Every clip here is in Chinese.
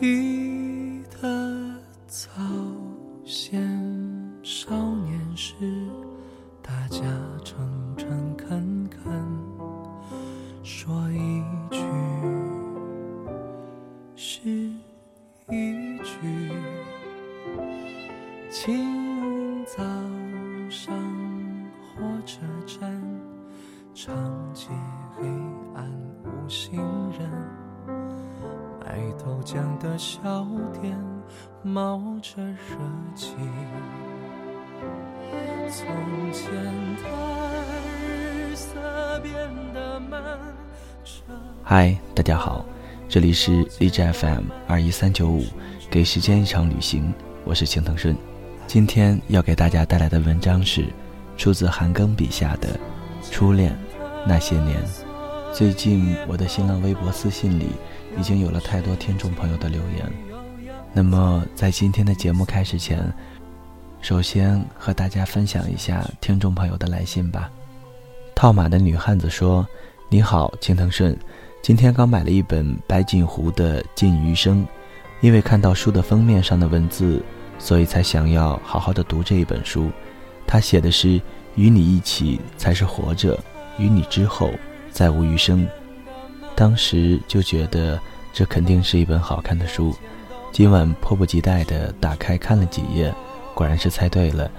记嗨，大家好，这里是荔枝 FM 二一三九五，给时间一场旅行，我是青藤顺。今天要给大家带来的文章是出自韩庚笔下的《初恋那些年》。最近我的新浪微博私信里已经有了太多听众朋友的留言。那么在今天的节目开始前，首先和大家分享一下听众朋友的来信吧。套马的女汉子说：“你好，青藤顺，今天刚买了一本白锦湖的《尽余生》，因为看到书的封面上的文字。”所以才想要好好的读这一本书，他写的是与你一起才是活着，与你之后再无余生。当时就觉得这肯定是一本好看的书，今晚迫不及待地打开看了几页，果然是猜对了。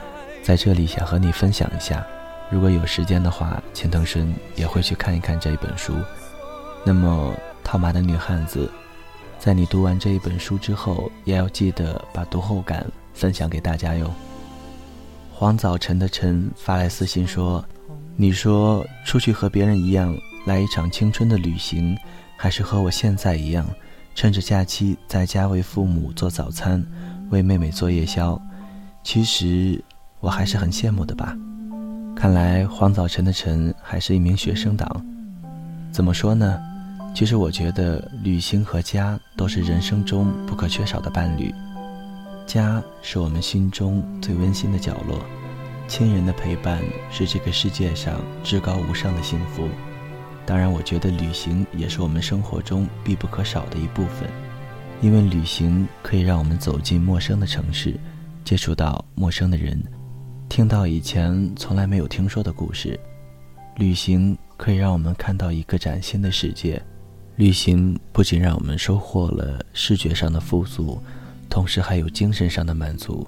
在这里想和你分享一下，如果有时间的话，钱腾顺也会去看一看这一本书。那么套马的女汉子。在你读完这一本书之后，也要记得把读后感分享给大家哟。黄早晨的晨发来私信说：“你说出去和别人一样来一场青春的旅行，还是和我现在一样，趁着假期在家为父母做早餐，为妹妹做夜宵？其实我还是很羡慕的吧。看来黄早晨的晨还是一名学生党。怎么说呢？”其实我觉得，旅行和家都是人生中不可缺少的伴侣。家是我们心中最温馨的角落，亲人的陪伴是这个世界上至高无上的幸福。当然，我觉得旅行也是我们生活中必不可少的一部分，因为旅行可以让我们走进陌生的城市，接触到陌生的人，听到以前从来没有听说的故事。旅行可以让我们看到一个崭新的世界。旅行不仅让我们收获了视觉上的富足，同时还有精神上的满足。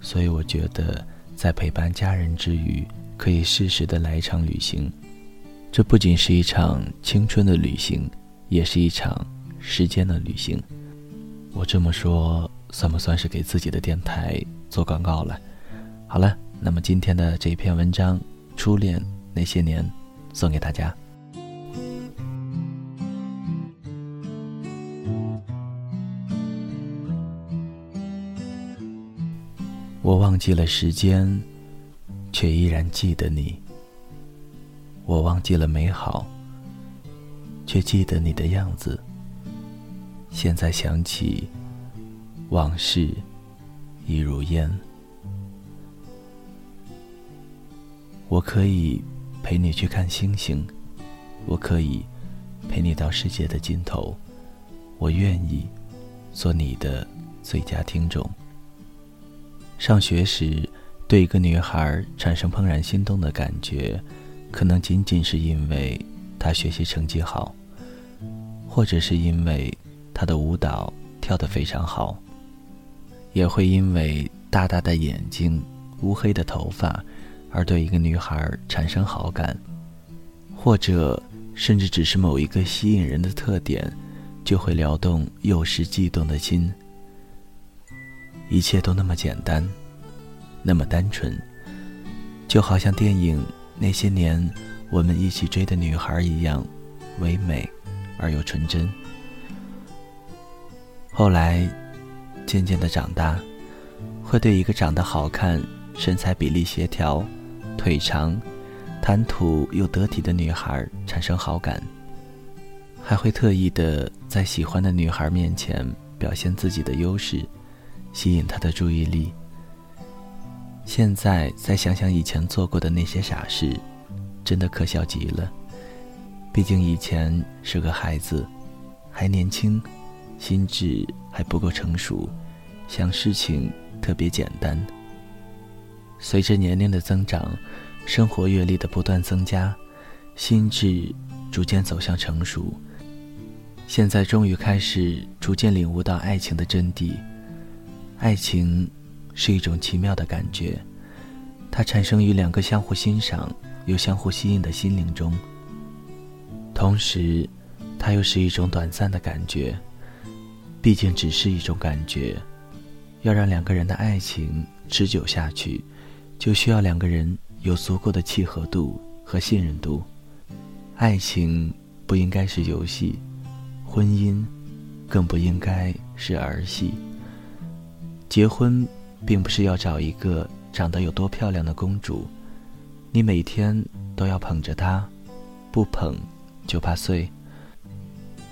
所以我觉得，在陪伴家人之余，可以适时的来一场旅行。这不仅是一场青春的旅行，也是一场时间的旅行。我这么说，算不算是给自己的电台做广告了？好了，那么今天的这篇文章《初恋那些年》，送给大家。我忘记了时间，却依然记得你。我忘记了美好，却记得你的样子。现在想起，往事已如烟。我可以陪你去看星星，我可以陪你到世界的尽头。我愿意做你的最佳听众。上学时，对一个女孩产生怦然心动的感觉，可能仅仅是因为她学习成绩好，或者是因为她的舞蹈跳得非常好，也会因为大大的眼睛、乌黑的头发而对一个女孩产生好感，或者甚至只是某一个吸引人的特点，就会撩动幼时悸动的心。一切都那么简单，那么单纯，就好像电影那些年我们一起追的女孩一样，唯美而又纯真。后来，渐渐的长大，会对一个长得好看、身材比例协调、腿长、谈吐又得体的女孩产生好感，还会特意的在喜欢的女孩面前表现自己的优势。吸引他的注意力。现在再想想以前做过的那些傻事，真的可笑极了。毕竟以前是个孩子，还年轻，心智还不够成熟，想事情特别简单。随着年龄的增长，生活阅历的不断增加，心智逐渐走向成熟。现在终于开始逐渐领悟到爱情的真谛。爱情是一种奇妙的感觉，它产生于两个相互欣赏又相互吸引的心灵中。同时，它又是一种短暂的感觉。毕竟只是一种感觉，要让两个人的爱情持久下去，就需要两个人有足够的契合度和信任度。爱情不应该是游戏，婚姻更不应该是儿戏。结婚并不是要找一个长得有多漂亮的公主，你每天都要捧着她，不捧就怕碎。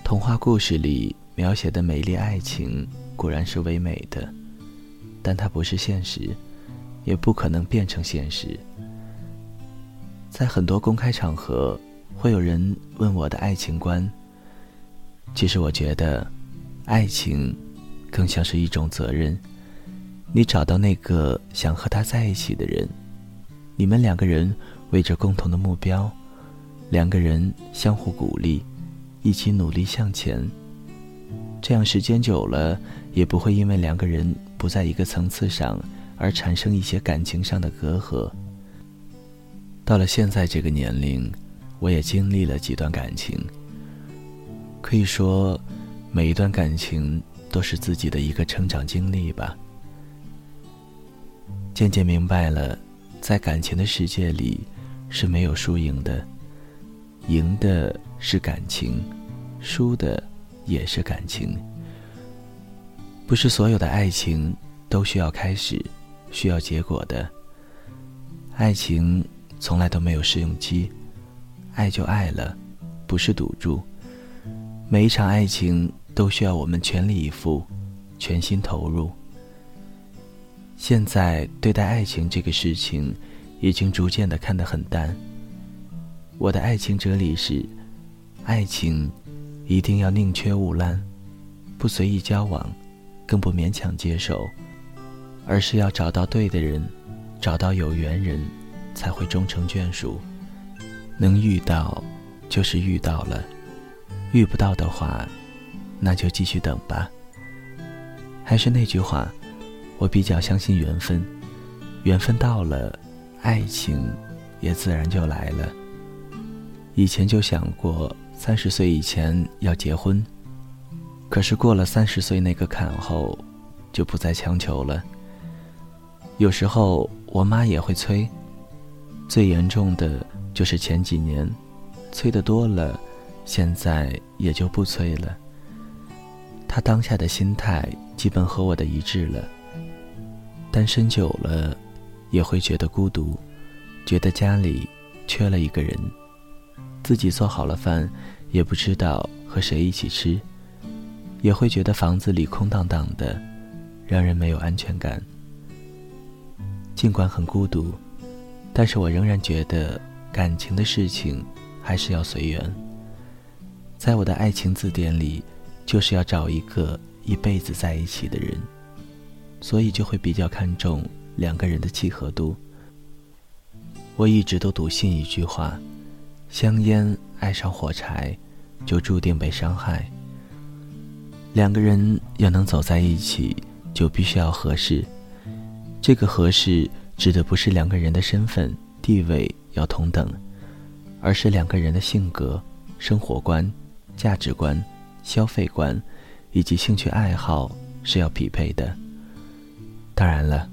童话故事里。描写的美丽爱情固然是唯美的，但它不是现实，也不可能变成现实。在很多公开场合，会有人问我的爱情观。其实我觉得，爱情更像是一种责任。你找到那个想和他在一起的人，你们两个人为着共同的目标，两个人相互鼓励，一起努力向前。这样时间久了，也不会因为两个人不在一个层次上而产生一些感情上的隔阂。到了现在这个年龄，我也经历了几段感情。可以说，每一段感情都是自己的一个成长经历吧。渐渐明白了，在感情的世界里是没有输赢的，赢的是感情，输的。也是感情，不是所有的爱情都需要开始，需要结果的。爱情从来都没有试用期，爱就爱了，不是赌注。每一场爱情都需要我们全力以赴，全心投入。现在对待爱情这个事情，已经逐渐的看得很淡。我的爱情哲理是，爱情。一定要宁缺毋滥，不随意交往，更不勉强接受，而是要找到对的人，找到有缘人，才会终成眷属。能遇到，就是遇到了；遇不到的话，那就继续等吧。还是那句话，我比较相信缘分，缘分到了，爱情也自然就来了。以前就想过。三十岁以前要结婚，可是过了三十岁那个坎后，就不再强求了。有时候我妈也会催，最严重的就是前几年，催的多了，现在也就不催了。她当下的心态基本和我的一致了。单身久了，也会觉得孤独，觉得家里缺了一个人。自己做好了饭，也不知道和谁一起吃，也会觉得房子里空荡荡的，让人没有安全感。尽管很孤独，但是我仍然觉得感情的事情还是要随缘。在我的爱情字典里，就是要找一个一辈子在一起的人，所以就会比较看重两个人的契合度。我一直都笃信一句话。香烟爱上火柴，就注定被伤害。两个人要能走在一起，就必须要合适。这个合适指的不是两个人的身份地位要同等，而是两个人的性格、生活观、价值观、消费观以及兴趣爱好是要匹配的。当然了，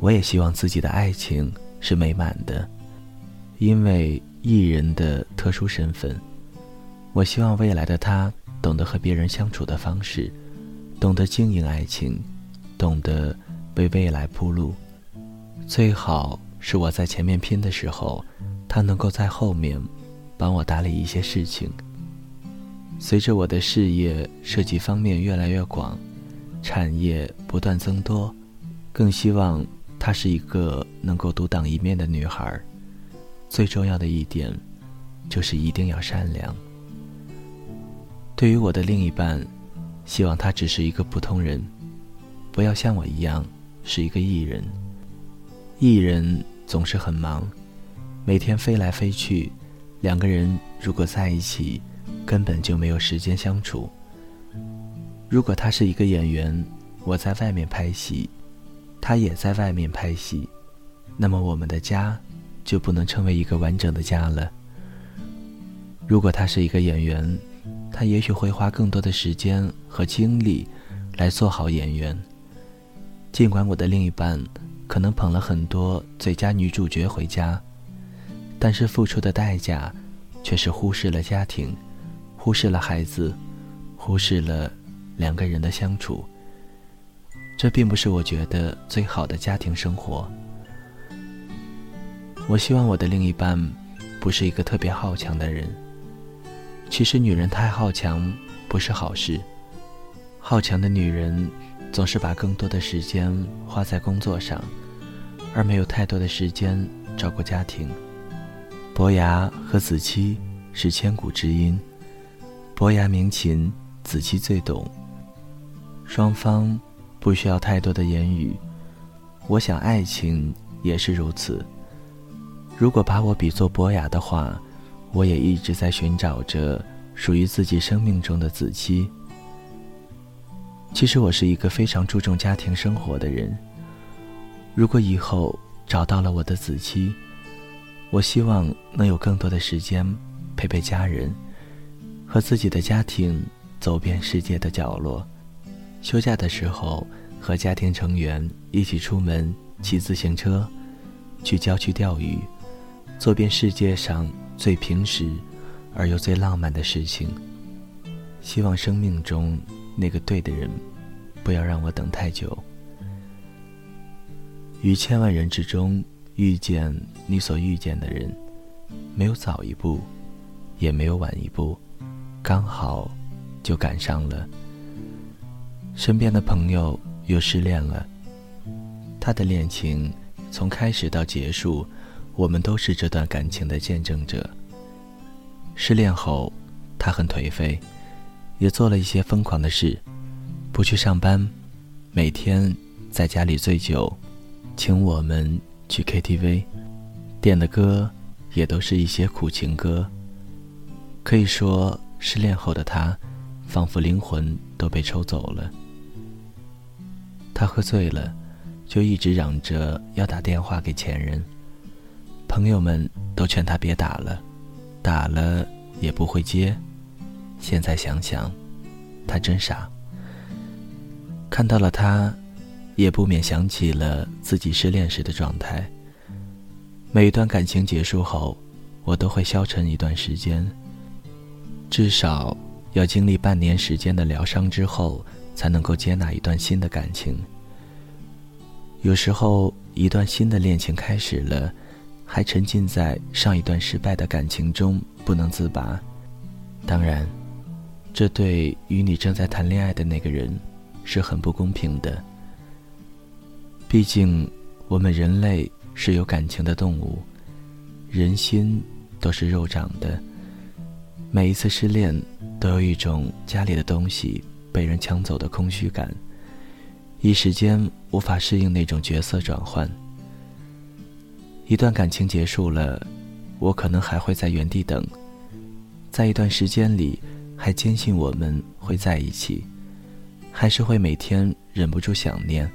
我也希望自己的爱情是美满的，因为。艺人的特殊身份，我希望未来的他懂得和别人相处的方式，懂得经营爱情，懂得为未来铺路。最好是我在前面拼的时候，他能够在后面帮我打理一些事情。随着我的事业涉及方面越来越广，产业不断增多，更希望她是一个能够独当一面的女孩。最重要的一点，就是一定要善良。对于我的另一半，希望他只是一个普通人，不要像我一样是一个艺人。艺人总是很忙，每天飞来飞去，两个人如果在一起，根本就没有时间相处。如果他是一个演员，我在外面拍戏，他也在外面拍戏，那么我们的家就不能称为一个完整的家了。如果他是一个演员，他也许会花更多的时间和精力来做好演员。尽管我的另一半可能捧了很多最佳女主角回家，但是付出的代价却是忽视了家庭，忽视了孩子，忽视了两个人的相处。这并不是我觉得最好的家庭生活。我希望我的另一半不是一个特别好强的人。其实，女人太好强不是好事。好强的女人总是把更多的时间花在工作上，而没有太多的时间照顾家庭。伯牙和子期是千古知音，伯牙鸣琴，子期最懂。双方不需要太多的言语。我想，爱情也是如此。如果把我比作伯牙的话。我也一直在寻找着属于自己生命中的子期。其实我是一个非常注重家庭生活的人。如果以后找到了我的子期，我希望能有更多的时间陪陪家人，和自己的家庭走遍世界的角落。休假的时候，和家庭成员一起出门骑自行车，去郊区钓鱼，做遍世界上。最平实而又最浪漫的事情。希望生命中那个对的人，不要让我等太久。于千万人之中遇见你所遇见的人，没有早一步，也没有晚一步，刚好就赶上了。身边的朋友又失恋了，他的恋情从开始到结束。我们都是这段感情的见证者。失恋后，他很颓废，也做了一些疯狂的事，不去上班，每天在家里醉酒，请我们去 KTV，点的歌也都是一些苦情歌。可以说，失恋后的他，仿佛灵魂都被抽走了。他喝醉了，就一直嚷着要打电话给前任。朋友们都劝他别打了，打了也不会接。现在想想，他真傻。看到了他，也不免想起了自己失恋时的状态。每一段感情结束后，我都会消沉一段时间，至少要经历半年时间的疗伤之后，才能够接纳一段新的感情。有时候，一段新的恋情开始了。还沉浸在上一段失败的感情中不能自拔，当然，这对与你正在谈恋爱的那个人是很不公平的。毕竟，我们人类是有感情的动物，人心都是肉长的。每一次失恋，都有一种家里的东西被人抢走的空虚感，一时间无法适应那种角色转换。一段感情结束了，我可能还会在原地等，在一段时间里，还坚信我们会在一起，还是会每天忍不住想念，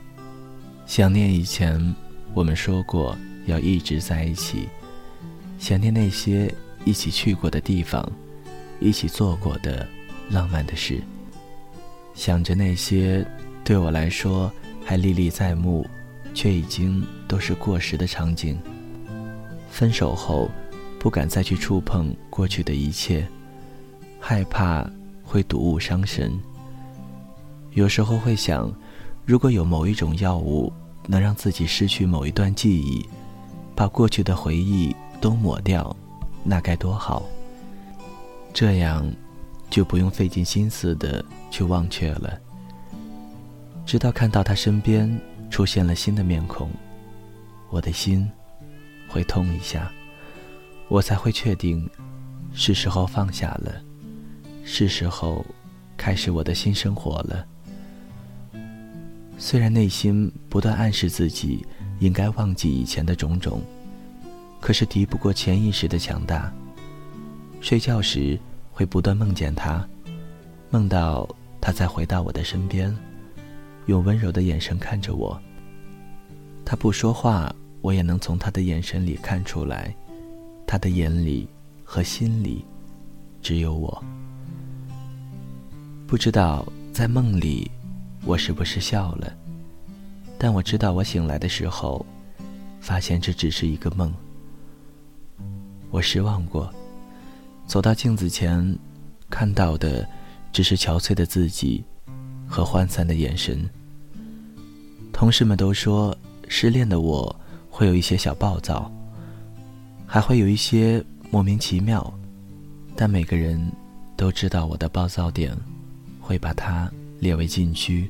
想念以前我们说过要一直在一起，想念那些一起去过的地方，一起做过的浪漫的事，想着那些对我来说还历历在目，却已经都是过时的场景。分手后，不敢再去触碰过去的一切，害怕会睹物伤神。有时候会想，如果有某一种药物能让自己失去某一段记忆，把过去的回忆都抹掉，那该多好。这样，就不用费尽心思的却忘却了。直到看到他身边出现了新的面孔，我的心。会痛一下，我才会确定，是时候放下了，是时候开始我的新生活了。虽然内心不断暗示自己应该忘记以前的种种，可是敌不过潜意识的强大。睡觉时会不断梦见他，梦到他再回到我的身边，用温柔的眼神看着我。他不说话，我也能从他的眼神里看出来，他的眼里和心里只有我。不知道在梦里。我是不是笑了？但我知道，我醒来的时候，发现这只是一个梦。我失望过，走到镜子前，看到的只是憔悴的自己和涣散的眼神。同事们都说，失恋的我会有一些小暴躁，还会有一些莫名其妙，但每个人都知道我的暴躁点，会把它。列为禁区，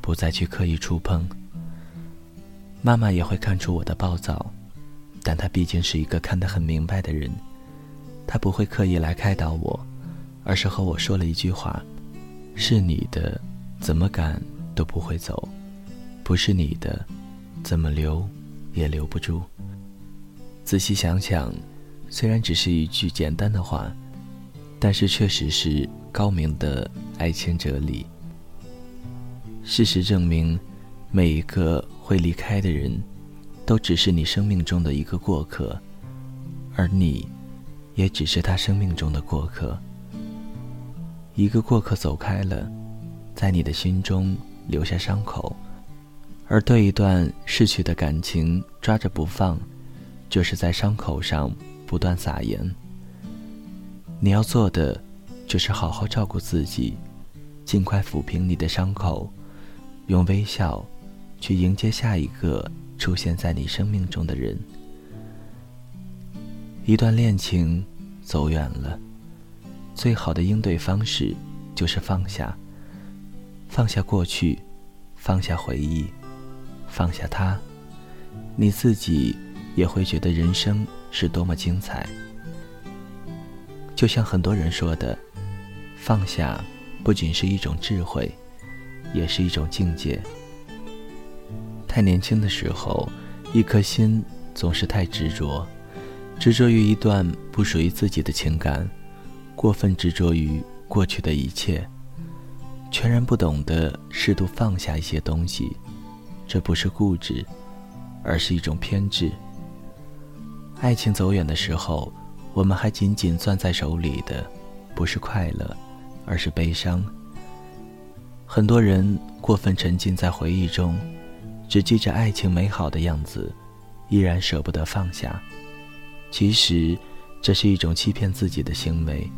不再去刻意触碰。妈妈也会看出我的暴躁，但她毕竟是一个看得很明白的人，她不会刻意来开导我，而是和我说了一句话：“是你的，怎么赶都不会走；不是你的，怎么留也留不住。”仔细想想，虽然只是一句简单的话，但是确实是高明的爱情哲理。事实证明，每一个会离开的人，都只是你生命中的一个过客，而你，也只是他生命中的过客。一个过客走开了，在你的心中留下伤口，而对一段逝去的感情抓着不放，就是在伤口上不断撒盐。你要做的，就是好好照顾自己，尽快抚平你的伤口。用微笑，去迎接下一个出现在你生命中的人。一段恋情走远了，最好的应对方式就是放下。放下过去，放下回忆，放下他，你自己也会觉得人生是多么精彩。就像很多人说的，放下不仅是一种智慧。也是一种境界。太年轻的时候，一颗心总是太执着，执着于一段不属于自己的情感，过分执着于过去的一切，全然不懂得适度放下一些东西。这不是固执，而是一种偏执。爱情走远的时候，我们还紧紧攥在手里的，不是快乐，而是悲伤。很多人过分沉浸在回忆中，只记着爱情美好的样子，依然舍不得放下。其实，这是一种欺骗自己的行为。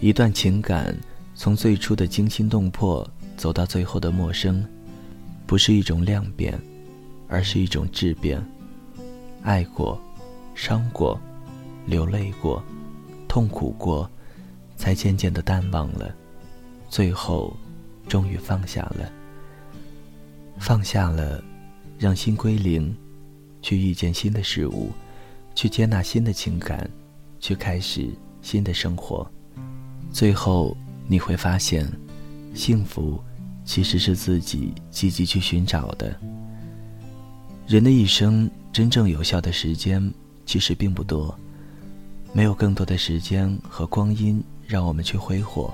一段情感从最初的惊心动魄走到最后的陌生，不是一种量变，而是一种质变。爱过，伤过，流泪过，痛苦过，才渐渐的淡忘了，最后。终于放下了，放下了，让心归零，去遇见新的事物，去接纳新的情感，去开始新的生活。最后你会发现，幸福其实是自己积极去寻找的。人的一生真正有效的时间其实并不多，没有更多的时间和光阴让我们去挥霍，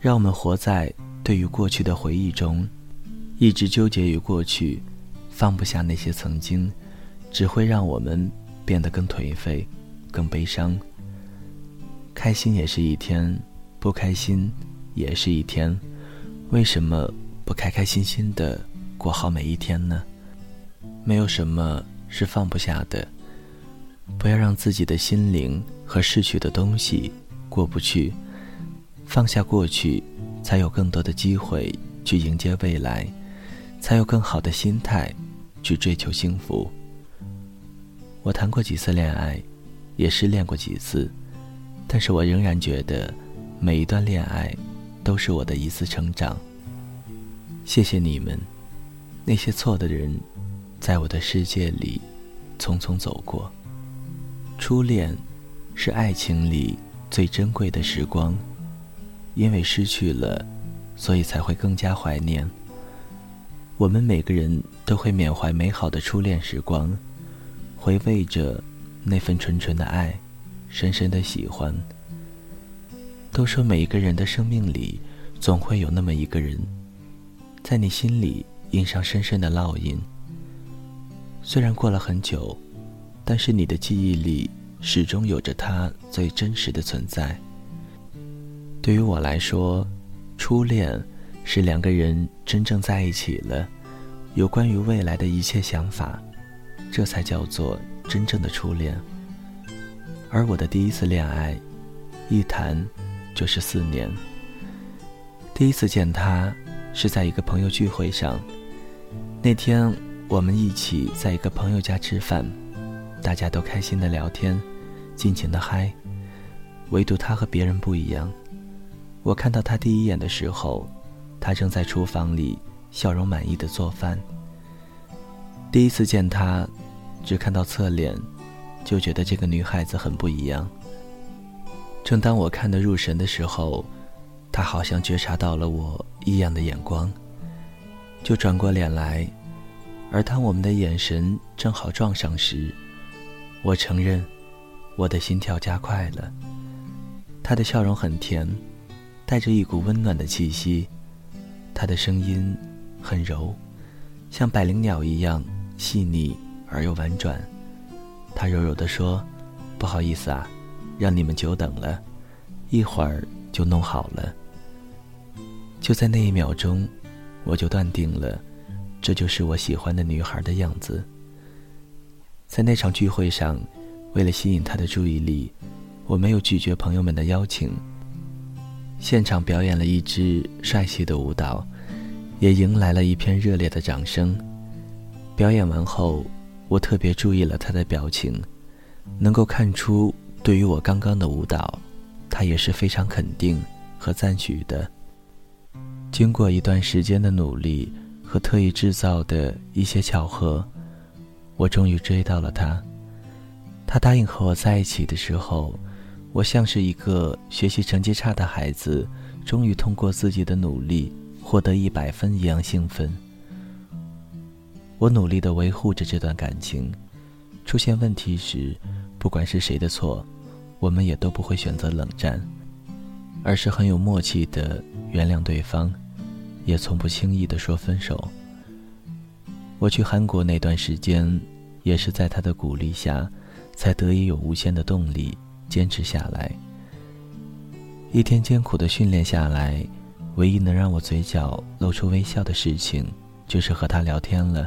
让我们活在。对于过去的回忆中，一直纠结于过去，放不下那些曾经，只会让我们变得更颓废、更悲伤。开心也是一天，不开心也是一天，为什么不开开心心的过好每一天呢？没有什么是放不下的，不要让自己的心灵和逝去的东西过不去，放下过去。才有更多的机会去迎接未来，才有更好的心态去追求幸福。我谈过几次恋爱，也失恋过几次，但是我仍然觉得每一段恋爱都是我的一次成长。谢谢你们，那些错的人，在我的世界里匆匆走过。初恋是爱情里最珍贵的时光。因为失去了，所以才会更加怀念。我们每个人都会缅怀美好的初恋时光，回味着那份纯纯的爱，深深的喜欢。都说每一个人的生命里，总会有那么一个人，在你心里印上深深的烙印。虽然过了很久，但是你的记忆里始终有着他最真实的存在。对于我来说，初恋是两个人真正在一起了，有关于未来的一切想法，这才叫做真正的初恋。而我的第一次恋爱，一谈就是四年。第一次见他是在一个朋友聚会上，那天我们一起在一个朋友家吃饭，大家都开心的聊天，尽情的嗨，唯独他和别人不一样。我看到他第一眼的时候，他正在厨房里笑容满意的做饭。第一次见他，只看到侧脸，就觉得这个女孩子很不一样。正当我看得入神的时候，她好像觉察到了我异样的眼光，就转过脸来。而当我们的眼神正好撞上时，我承认，我的心跳加快了。她的笑容很甜。带着一股温暖的气息，她的声音很柔，像百灵鸟一样细腻而又婉转。他柔柔地说：“不好意思啊，让你们久等了，一会儿就弄好了。”就在那一秒钟，我就断定了，这就是我喜欢的女孩的样子。在那场聚会上，为了吸引他的注意力，我没有拒绝朋友们的邀请。现场表演了一支帅气的舞蹈，也迎来了一片热烈的掌声。表演完后，我特别注意了他的表情，能够看出对于我刚刚的舞蹈，他也是非常肯定和赞许的。经过一段时间的努力和特意制造的一些巧合，我终于追到了他。他答应和我在一起的时候。我像是一个学习成绩差的孩子，终于通过自己的努力获得一百分一样兴奋。我努力的维护着这段感情，出现问题时，不管是谁的错，我们也都不会选择冷战，而是很有默契的原谅对方，也从不轻易的说分手。我去韩国那段时间，也是在他的鼓励下，才得以有无限的动力。坚持下来，一天艰苦的训练下来，唯一能让我嘴角露出微笑的事情，就是和他聊天了。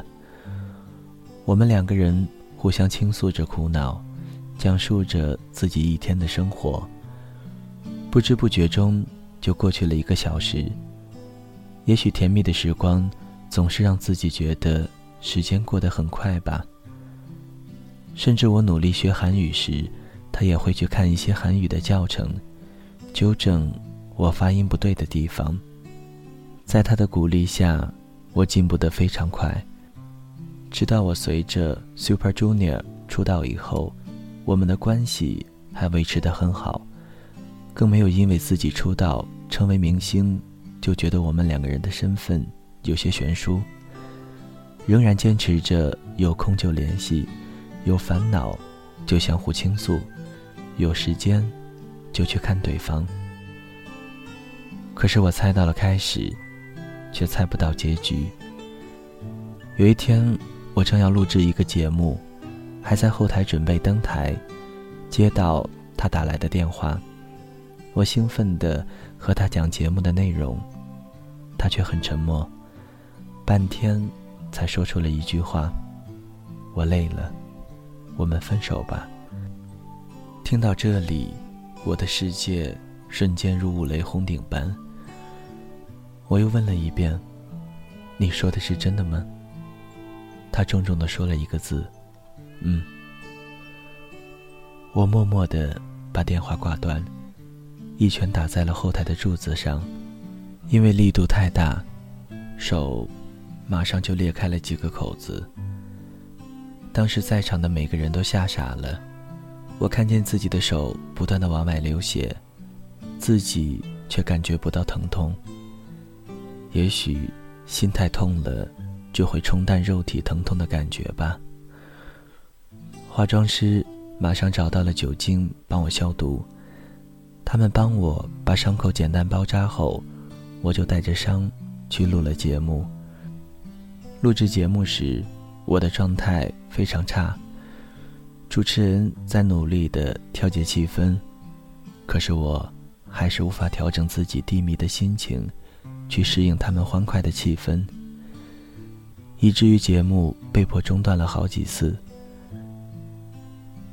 我们两个人互相倾诉着苦恼，讲述着自己一天的生活。不知不觉中就过去了一个小时。也许甜蜜的时光，总是让自己觉得时间过得很快吧。甚至我努力学韩语时。他也会去看一些韩语的教程，纠正我发音不对的地方。在他的鼓励下，我进步得非常快。直到我随着 Super Junior 出道以后，我们的关系还维持得很好，更没有因为自己出道成为明星，就觉得我们两个人的身份有些悬殊。仍然坚持着有空就联系，有烦恼就相互倾诉。有时间，就去看对方。可是我猜到了开始，却猜不到结局。有一天，我正要录制一个节目，还在后台准备登台，接到他打来的电话。我兴奋地和他讲节目的内容，他却很沉默，半天才说出了一句话：“我累了，我们分手吧。”听到这里，我的世界瞬间如五雷轰顶般。我又问了一遍：“你说的是真的吗？”他重重的说了一个字：“嗯。”我默默的把电话挂断，一拳打在了后台的柱子上，因为力度太大，手马上就裂开了几个口子。当时在场的每个人都吓傻了。我看见自己的手不断的往外流血，自己却感觉不到疼痛。也许心太痛了，就会冲淡肉体疼痛的感觉吧。化妆师马上找到了酒精帮我消毒，他们帮我把伤口简单包扎后，我就带着伤去录了节目。录制节目时，我的状态非常差。主持人在努力的调节气氛，可是我还是无法调整自己低迷的心情，去适应他们欢快的气氛，以至于节目被迫中断了好几次。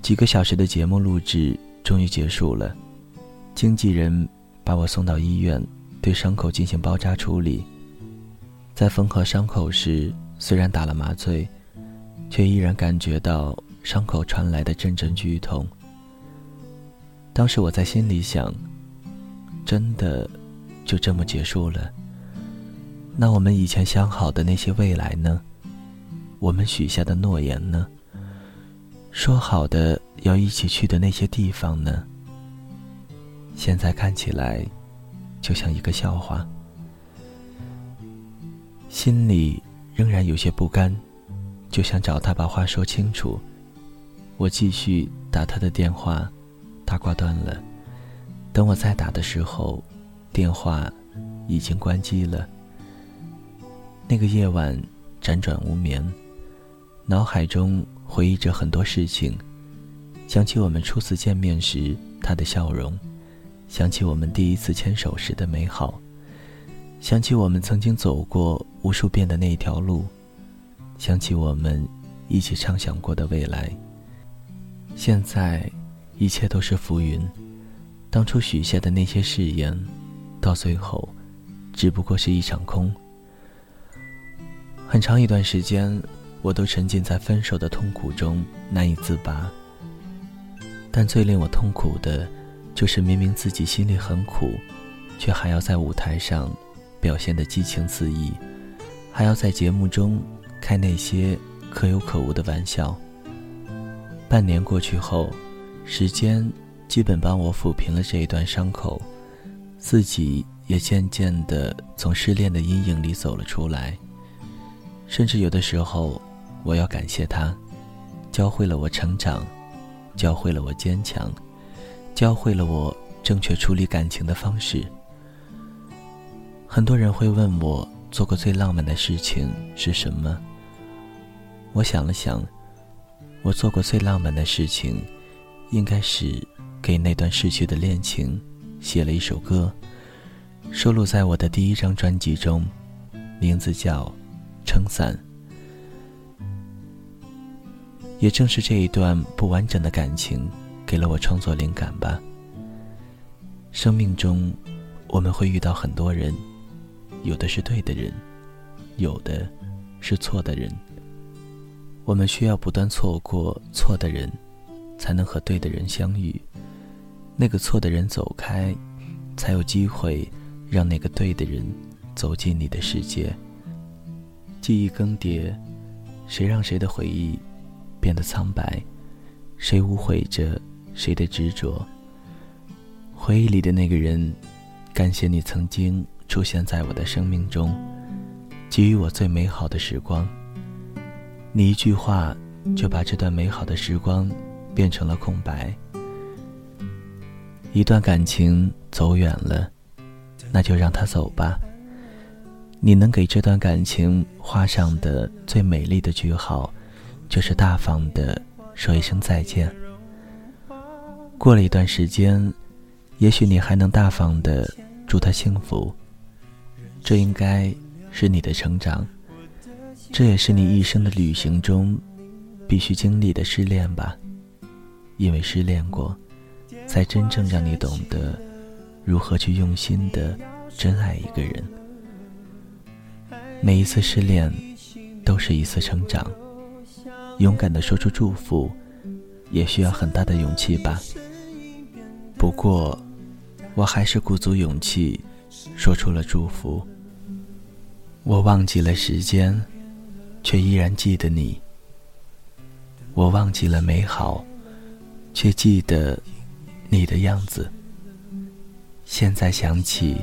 几个小时的节目录制终于结束了，经纪人把我送到医院，对伤口进行包扎处理。在缝合伤口时，虽然打了麻醉，却依然感觉到。伤口传来的阵阵剧痛。当时我在心里想：真的就这么结束了？那我们以前想好的那些未来呢？我们许下的诺言呢？说好的要一起去的那些地方呢？现在看起来，就像一个笑话。心里仍然有些不甘，就想找他把话说清楚。我继续打他的电话，他挂断了。等我再打的时候，电话已经关机了。那个夜晚辗转无眠，脑海中回忆着很多事情，想起我们初次见面时他的笑容，想起我们第一次牵手时的美好，想起我们曾经走过无数遍的那条路，想起我们一起畅想过的未来。现在，一切都是浮云。当初许下的那些誓言，到最后，只不过是一场空。很长一段时间，我都沉浸在分手的痛苦中难以自拔。但最令我痛苦的，就是明明自己心里很苦，却还要在舞台上表现的激情四溢，还要在节目中开那些可有可无的玩笑。半年过去后，时间基本帮我抚平了这一段伤口，自己也渐渐地从失恋的阴影里走了出来。甚至有的时候，我要感谢他，教会了我成长，教会了我坚强，教会了我正确处理感情的方式。很多人会问我做过最浪漫的事情是什么？我想了想。我做过最浪漫的事情，应该是给那段逝去的恋情写了一首歌，收录在我的第一张专辑中，名字叫《撑伞》。也正是这一段不完整的感情，给了我创作灵感吧。生命中，我们会遇到很多人，有的是对的人，有的是错的人。我们需要不断错过错的人，才能和对的人相遇。那个错的人走开，才有机会让那个对的人走进你的世界。记忆更迭，谁让谁的回忆变得苍白？谁无悔着谁的执着？回忆里的那个人，感谢你曾经出现在我的生命中，给予我最美好的时光。你一句话，就把这段美好的时光变成了空白。一段感情走远了，那就让它走吧。你能给这段感情画上的最美丽的句号，就是大方的说一声再见。过了一段时间，也许你还能大方的祝他幸福。这应该是你的成长。这也是你一生的旅行中必须经历的失恋吧，因为失恋过，才真正让你懂得如何去用心的真爱一个人。每一次失恋都是一次成长，勇敢的说出祝福，也需要很大的勇气吧。不过，我还是鼓足勇气说出了祝福。我忘记了时间。却依然记得你。我忘记了美好，却记得你的样子。现在想起，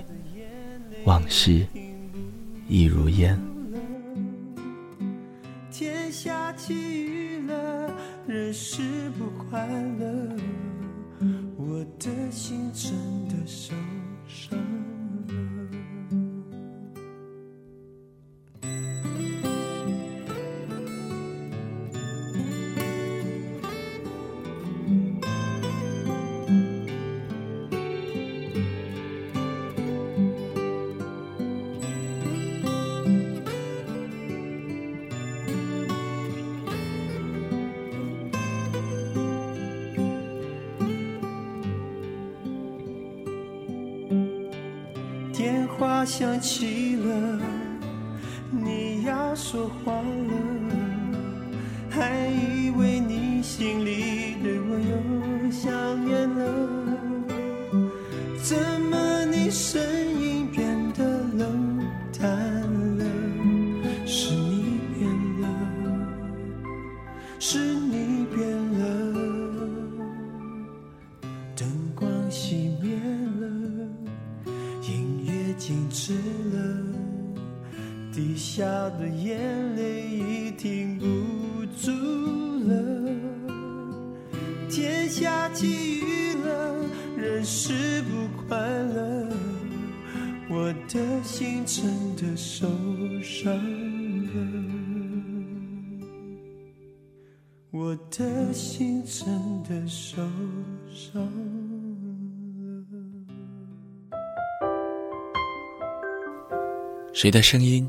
往事一如烟。天下起雨了，人是不快乐，我的心真的受伤下的眼泪已停不住了。天下起雨了，人是不快乐，我的心真的受伤了，我的心真的受伤了。谁的声音